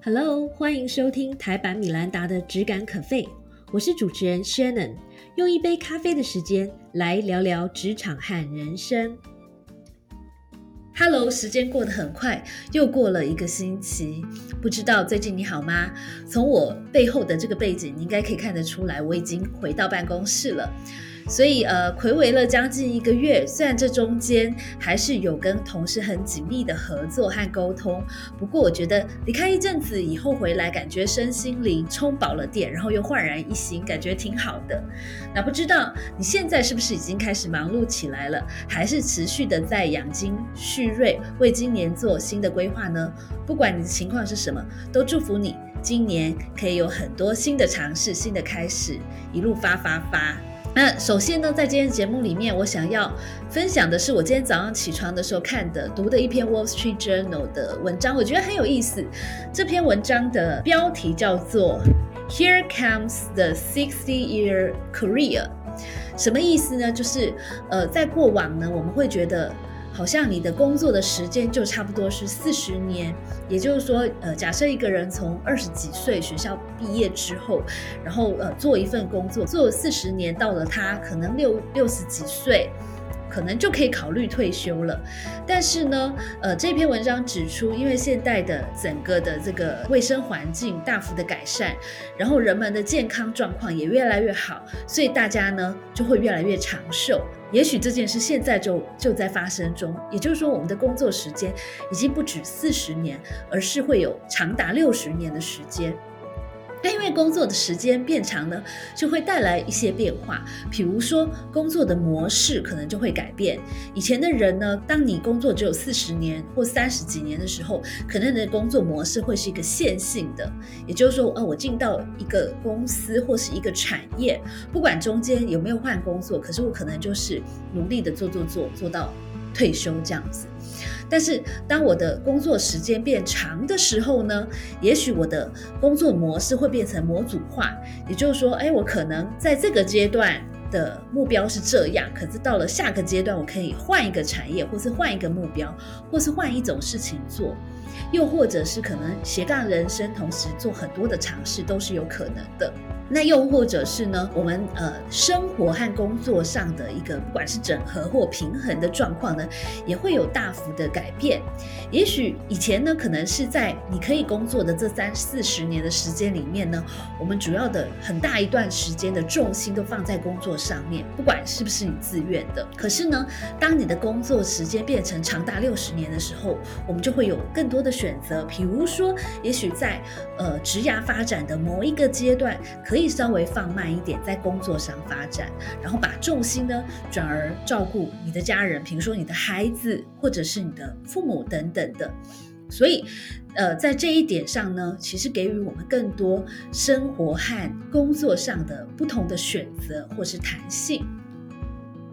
Hello，欢迎收听台版米兰达的只感可废，我是主持人 Shannon，用一杯咖啡的时间来聊聊职场和人生。Hello，时间过得很快，又过了一个星期，不知道最近你好吗？从我背后的这个背景，你应该可以看得出来，我已经回到办公室了。所以，呃，暌违了将近一个月，虽然这中间还是有跟同事很紧密的合作和沟通，不过我觉得离开一阵子以后回来，感觉身心灵充饱了电，然后又焕然一新，感觉挺好的。那不知道你现在是不是已经开始忙碌起来了，还是持续的在养精蓄锐，为今年做新的规划呢？不管你的情况是什么，都祝福你今年可以有很多新的尝试、新的开始，一路发发发。那首先呢，在今天节目里面，我想要分享的是我今天早上起床的时候看的、读的一篇《Wall Street Journal》的文章，我觉得很有意思。这篇文章的标题叫做 “Here Comes the Sixty-Year Career”，什么意思呢？就是呃，在过往呢，我们会觉得。好像你的工作的时间就差不多是四十年，也就是说，呃，假设一个人从二十几岁学校毕业之后，然后呃做一份工作做了四十年，到了他可能六六十几岁。可能就可以考虑退休了，但是呢，呃，这篇文章指出，因为现代的整个的这个卫生环境大幅的改善，然后人们的健康状况也越来越好，所以大家呢就会越来越长寿。也许这件事现在就就在发生中，也就是说，我们的工作时间已经不止四十年，而是会有长达六十年的时间。但因为工作的时间变长呢，就会带来一些变化。比如说，工作的模式可能就会改变。以前的人呢，当你工作只有四十年或三十几年的时候，可能你的工作模式会是一个线性的，也就是说，呃，我进到一个公司或是一个产业，不管中间有没有换工作，可是我可能就是努力的做做做，做到退休这样子。但是，当我的工作时间变长的时候呢，也许我的工作模式会变成模组化。也就是说，哎，我可能在这个阶段的目标是这样，可是到了下个阶段，我可以换一个产业，或是换一个目标，或是换一种事情做，又或者是可能斜杠人生，同时做很多的尝试，都是有可能的。那又或者是呢？我们呃生活和工作上的一个不管是整合或平衡的状况呢，也会有大幅的改变。也许以前呢，可能是在你可以工作的这三四十年的时间里面呢，我们主要的很大一段时间的重心都放在工作上面，不管是不是你自愿的。可是呢，当你的工作时间变成长达六十年的时候，我们就会有更多多的选择。比如说，也许在呃职涯发展的某一个阶段，可以稍微放慢一点，在工作上发展，然后把重心呢转而照顾你的家人，比如说你的孩子，或者是你的父母等等的。所以，呃，在这一点上呢，其实给予我们更多生活和工作上的不同的选择或是弹性。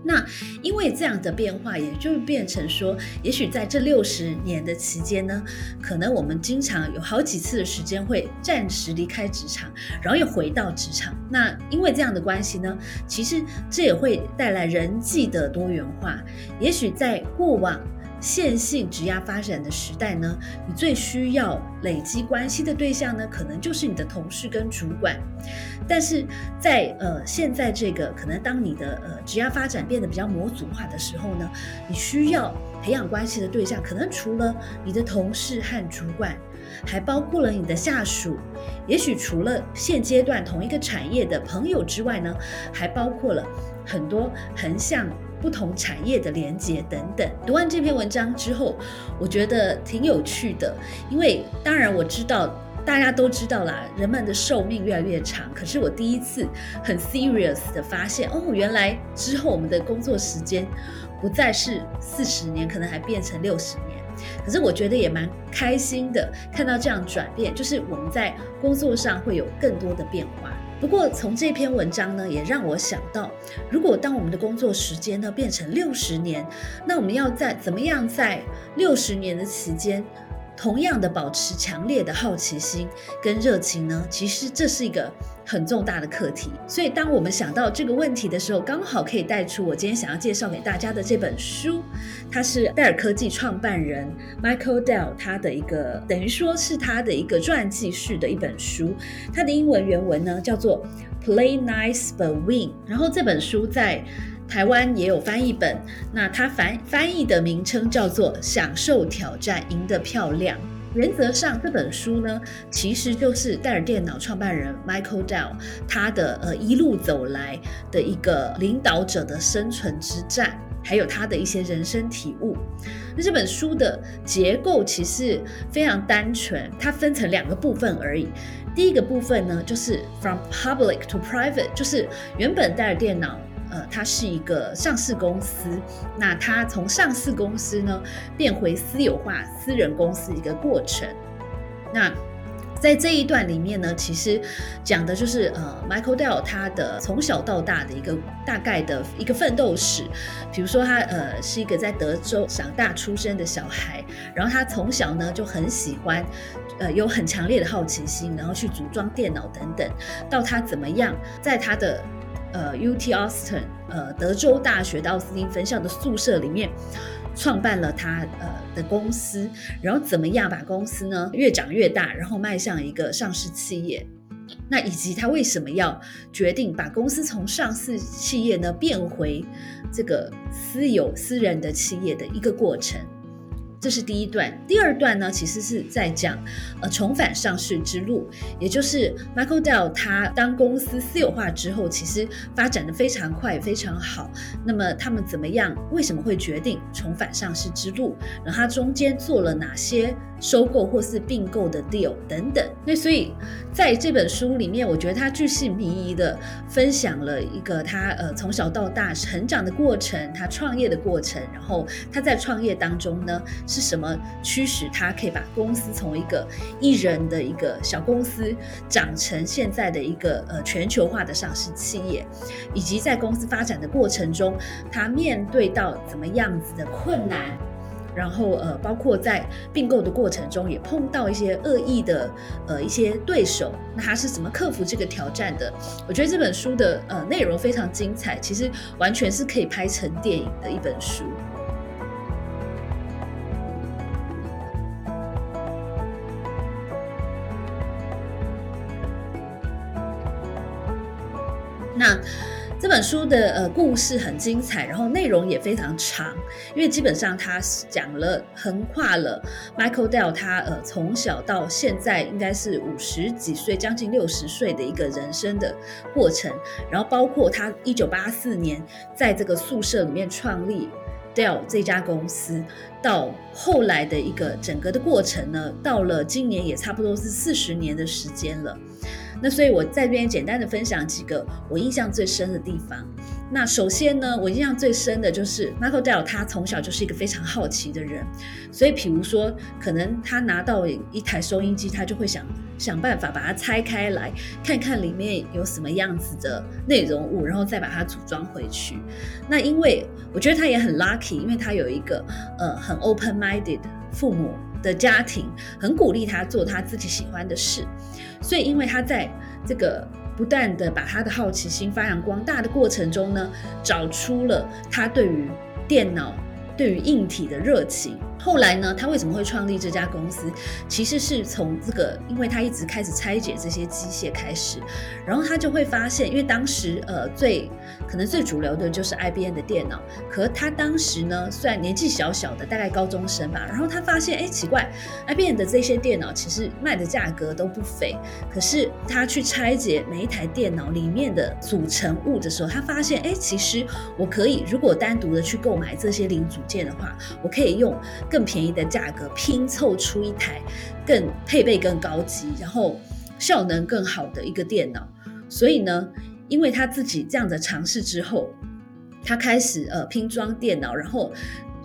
那因为这样的变化，也就变成说，也许在这六十年的期间呢，可能我们经常有好几次的时间会暂时离开职场，然后又回到职场。那因为这样的关系呢，其实这也会带来人际的多元化。也许在过往。线性职业发展的时代呢，你最需要累积关系的对象呢，可能就是你的同事跟主管。但是在呃现在这个可能当你的呃职业发展变得比较模组化的时候呢，你需要培养关系的对象，可能除了你的同事和主管，还包括了你的下属，也许除了现阶段同一个产业的朋友之外呢，还包括了很多横向。不同产业的连接等等。读完这篇文章之后，我觉得挺有趣的。因为当然我知道大家都知道啦，人们的寿命越来越长。可是我第一次很 serious 的发现，哦，原来之后我们的工作时间不再是四十年，可能还变成六十年。可是我觉得也蛮开心的，看到这样转变，就是我们在工作上会有更多的变化。不过，从这篇文章呢，也让我想到，如果当我们的工作时间呢变成六十年，那我们要在怎么样在六十年的期间同样的保持强烈的好奇心跟热情呢？其实这是一个很重大的课题。所以当我们想到这个问题的时候，刚好可以带出我今天想要介绍给大家的这本书，它是戴尔科技创办人 Michael Dell 他的一个等于说是他的一个传记式的一本书。它的英文原文呢叫做 Play Nice but Win。然后这本书在台湾也有翻译本，那它翻翻译的名称叫做《享受挑战，赢得漂亮》。原则上，这本书呢，其实就是戴尔电脑创办人 Michael Dell 他的呃一路走来的一个领导者的生存之战，还有他的一些人生体悟。那这本书的结构其实非常单纯，它分成两个部分而已。第一个部分呢，就是 From Public to Private，就是原本戴尔电脑。呃，它是一个上市公司，那它从上市公司呢变回私有化私人公司一个过程。那在这一段里面呢，其实讲的就是呃，Michael Dell 他的从小到大的一个大概的一个奋斗史。比如说他呃是一个在德州长大出生的小孩，然后他从小呢就很喜欢，呃有很强烈的好奇心，然后去组装电脑等等，到他怎么样在他的呃，UT Austin，呃，德州大学的奥斯汀分校的宿舍里面，创办了他呃的公司，然后怎么样把公司呢越长越大，然后迈向一个上市企业，那以及他为什么要决定把公司从上市企业呢变回这个私有私人的企业的一个过程。这是第一段，第二段呢，其实是在讲，呃，重返上市之路，也就是 Michael Dell 他当公司私有化之后，其实发展的非常快，非常好。那么他们怎么样？为什么会决定重返上市之路？然后他中间做了哪些收购或是并购的 deal 等等？那所以在这本书里面，我觉得他巨细靡遗的分享了一个他呃从小到大成长的过程，他创业的过程，然后他在创业当中呢。是什么驱使他可以把公司从一个一人的一个小公司长成现在的一个呃全球化的上市企业，以及在公司发展的过程中，他面对到怎么样子的困难，然后呃包括在并购的过程中也碰到一些恶意的呃一些对手，那他是怎么克服这个挑战的？我觉得这本书的呃内容非常精彩，其实完全是可以拍成电影的一本书。那这本书的呃故事很精彩，然后内容也非常长，因为基本上它讲了横跨了 Michael Dell 他呃从小到现在应该是五十几岁，将近六十岁的一个人生的过程，然后包括他一九八四年在这个宿舍里面创立 Dell 这家公司，到后来的一个整个的过程呢，到了今年也差不多是四十年的时间了。那所以，我在这边简单的分享几个我印象最深的地方。那首先呢，我印象最深的就是 Michael Dell，他从小就是一个非常好奇的人。所以，比如说，可能他拿到一台收音机，他就会想想办法把它拆开来，看看里面有什么样子的内容物，然后再把它组装回去。那因为我觉得他也很 lucky，因为他有一个呃很 open-minded 父母。的家庭很鼓励他做他自己喜欢的事，所以因为他在这个不断的把他的好奇心发扬光大的过程中呢，找出了他对于电脑。对于硬体的热情，后来呢，他为什么会创立这家公司？其实是从这个，因为他一直开始拆解这些机械开始，然后他就会发现，因为当时呃最可能最主流的就是 IBM 的电脑，可他当时呢，虽然年纪小小的，大概高中生吧，然后他发现，哎，奇怪，IBM 的这些电脑其实卖的价格都不菲，可是他去拆解每一台电脑里面的组成物的时候，他发现，哎，其实我可以如果单独的去购买这些零组。件的话，我可以用更便宜的价格拼凑出一台更配备更高级，然后效能更好的一个电脑。所以呢，因为他自己这样的尝试之后，他开始呃拼装电脑，然后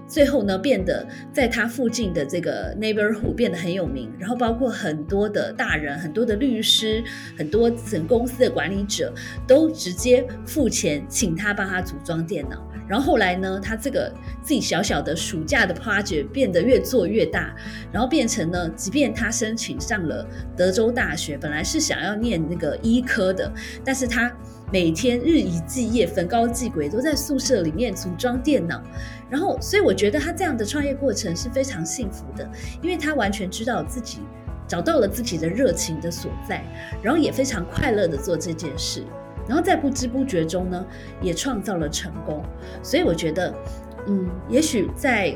最后呢变得在他附近的这个 neighborhood 变得很有名，然后包括很多的大人、很多的律师、很多整公司的管理者都直接付钱请他帮他组装电脑。然后后来呢，他这个自己小小的暑假的 project 变得越做越大，然后变成呢，即便他申请上了德州大学，本来是想要念那个医科的，但是他每天日以继夜、焚高继晷，都在宿舍里面组装电脑。然后，所以我觉得他这样的创业过程是非常幸福的，因为他完全知道自己找到了自己的热情的所在，然后也非常快乐的做这件事。然后在不知不觉中呢，也创造了成功。所以我觉得，嗯，也许在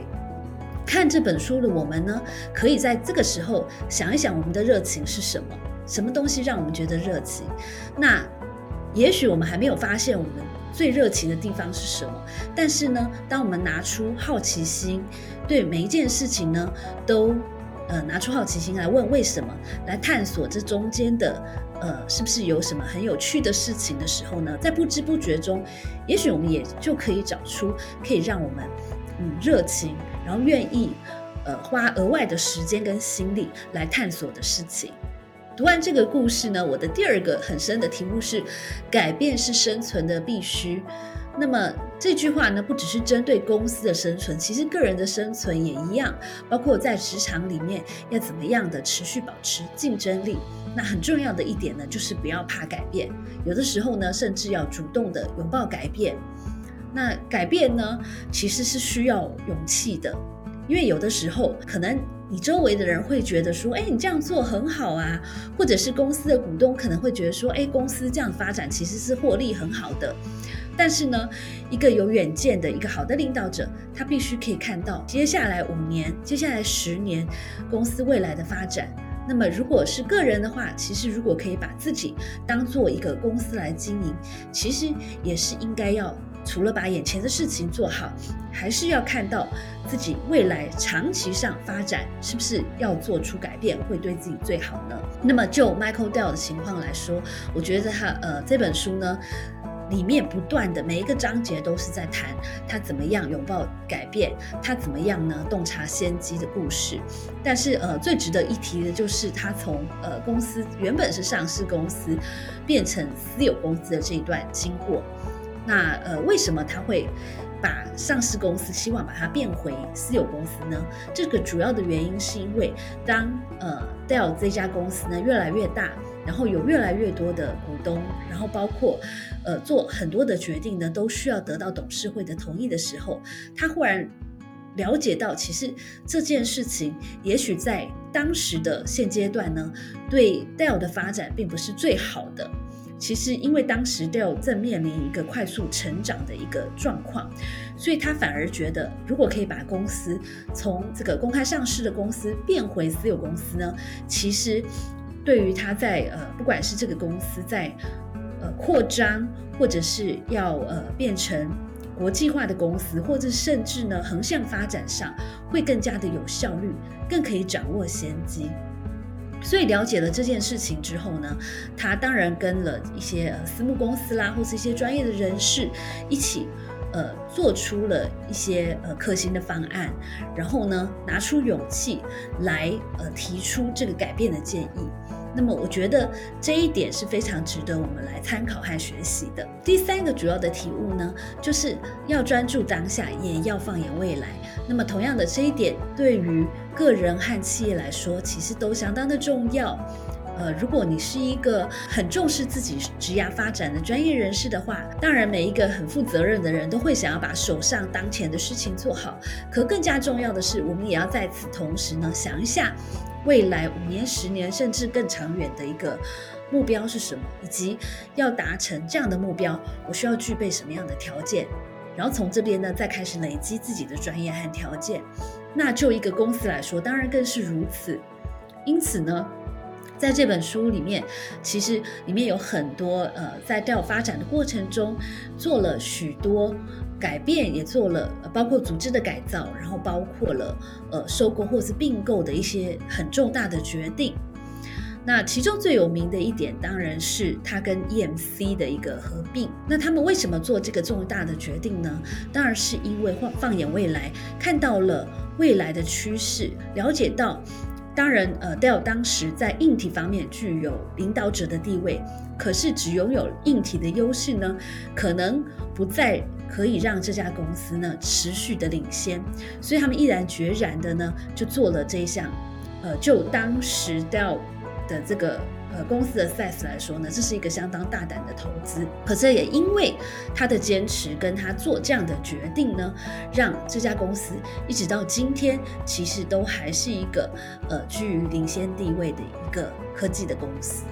看这本书的我们呢，可以在这个时候想一想，我们的热情是什么？什么东西让我们觉得热情？那也许我们还没有发现我们最热情的地方是什么。但是呢，当我们拿出好奇心，对每一件事情呢，都呃拿出好奇心来问为什么，来探索这中间的。呃，是不是有什么很有趣的事情的时候呢？在不知不觉中，也许我们也就可以找出可以让我们嗯热情，然后愿意呃花额外的时间跟心力来探索的事情。读完这个故事呢，我的第二个很深的题目是：改变是生存的必须。那么这句话呢，不只是针对公司的生存，其实个人的生存也一样，包括在职场里面要怎么样的持续保持竞争力。那很重要的一点呢，就是不要怕改变，有的时候呢，甚至要主动的拥抱改变。那改变呢，其实是需要勇气的，因为有的时候可能你周围的人会觉得说，哎，你这样做很好啊，或者是公司的股东可能会觉得说，哎，公司这样发展其实是获利很好的。但是呢，一个有远见的一个好的领导者，他必须可以看到接下来五年、接下来十年公司未来的发展。那么，如果是个人的话，其实如果可以把自己当做一个公司来经营，其实也是应该要除了把眼前的事情做好，还是要看到自己未来长期上发展是不是要做出改变，会对自己最好呢？那么就 Michael Dell 的情况来说，我觉得他呃这本书呢。里面不断的每一个章节都是在谈他怎么样拥抱改变，他怎么样呢洞察先机的故事。但是呃最值得一提的就是他从呃公司原本是上市公司变成私有公司的这一段经过。那呃为什么他会把上市公司希望把它变回私有公司呢？这个主要的原因是因为当呃 Dell 这家公司呢越来越大。然后有越来越多的股东，然后包括，呃，做很多的决定呢，都需要得到董事会的同意的时候，他忽然了解到，其实这件事情也许在当时的现阶段呢，对 Dell 的发展并不是最好的。其实因为当时 Dell 正面临一个快速成长的一个状况，所以他反而觉得，如果可以把公司从这个公开上市的公司变回私有公司呢，其实。对于他在呃，不管是这个公司在呃扩张，或者是要呃变成国际化的公司，或者甚至呢横向发展上，会更加的有效率，更可以掌握先机。所以了解了这件事情之后呢，他当然跟了一些私募公司啦，或是一些专业的人士一起。呃，做出了一些呃可行的方案，然后呢，拿出勇气来呃提出这个改变的建议。那么，我觉得这一点是非常值得我们来参考和学习的。第三个主要的体悟呢，就是要专注当下，也要放眼未来。那么，同样的这一点，对于个人和企业来说，其实都相当的重要。呃，如果你是一个很重视自己职业发展的专业人士的话，当然每一个很负责任的人都会想要把手上当前的事情做好。可更加重要的是，我们也要在此同时呢，想一下未来五年、十年甚至更长远的一个目标是什么，以及要达成这样的目标，我需要具备什么样的条件。然后从这边呢，再开始累积自己的专业和条件。那就一个公司来说，当然更是如此。因此呢。在这本书里面，其实里面有很多呃，在调发展的过程中做了许多改变，也做了包括组织的改造，然后包括了呃收购或是并购的一些很重大的决定。那其中最有名的一点，当然是它跟 EMC 的一个合并。那他们为什么做这个重大的决定呢？当然是因为放放眼未来，看到了未来的趋势，了解到。当然，呃，Dell 当时在硬体方面具有领导者的地位，可是只拥有硬体的优势呢，可能不再可以让这家公司呢持续的领先，所以他们毅然决然的呢就做了这一项，呃，就当时 Dell 的这个。呃，公司的 size 来说呢，这是一个相当大胆的投资。可是也因为他的坚持跟他做这样的决定呢，让这家公司一直到今天，其实都还是一个呃居于领先地位的一个科技的公司。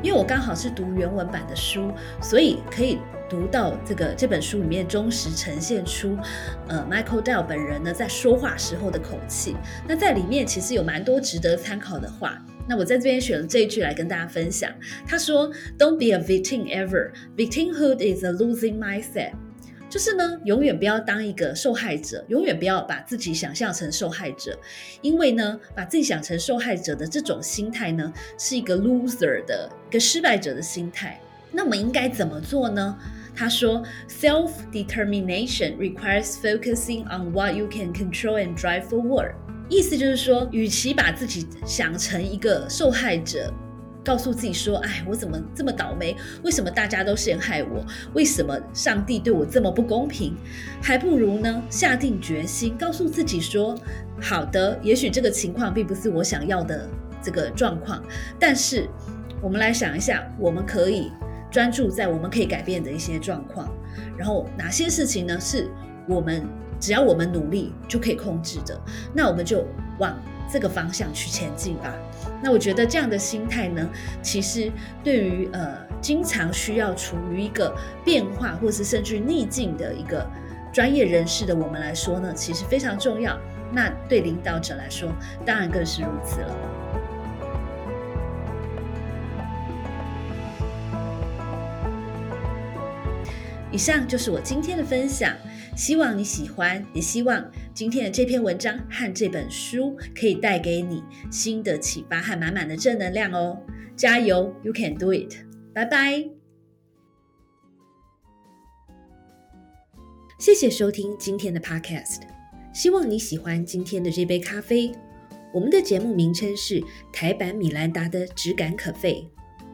因为我刚好是读原文版的书，所以可以。读到这个这本书里面，忠实呈现出，呃，Michael Dell 本人呢在说话时候的口气。那在里面其实有蛮多值得参考的话。那我在这边选了这一句来跟大家分享。他说：“Don't be a victim ever. Victimhood is a losing mindset。”就是呢，永远不要当一个受害者，永远不要把自己想象成受害者，因为呢，把自己想成受害者的这种心态呢，是一个 loser 的一个失败者的心态。那我们应该怎么做呢？他说，self-determination requires focusing on what you can control and drive forward。意思就是说，与其把自己想成一个受害者，告诉自己说，哎，我怎么这么倒霉？为什么大家都陷害我？为什么上帝对我这么不公平？还不如呢，下定决心，告诉自己说，好的，也许这个情况并不是我想要的这个状况，但是我们来想一下，我们可以。专注在我们可以改变的一些状况，然后哪些事情呢？是我们只要我们努力就可以控制的，那我们就往这个方向去前进吧。那我觉得这样的心态呢，其实对于呃经常需要处于一个变化或是甚至逆境的一个专业人士的我们来说呢，其实非常重要。那对领导者来说，当然更是如此了。以上就是我今天的分享，希望你喜欢，也希望今天的这篇文章和这本书可以带给你新的启发和满满的正能量哦！加油，You can do it！拜拜！谢谢收听今天的 Podcast，希望你喜欢今天的这杯咖啡。我们的节目名称是台版米兰达的质感可废。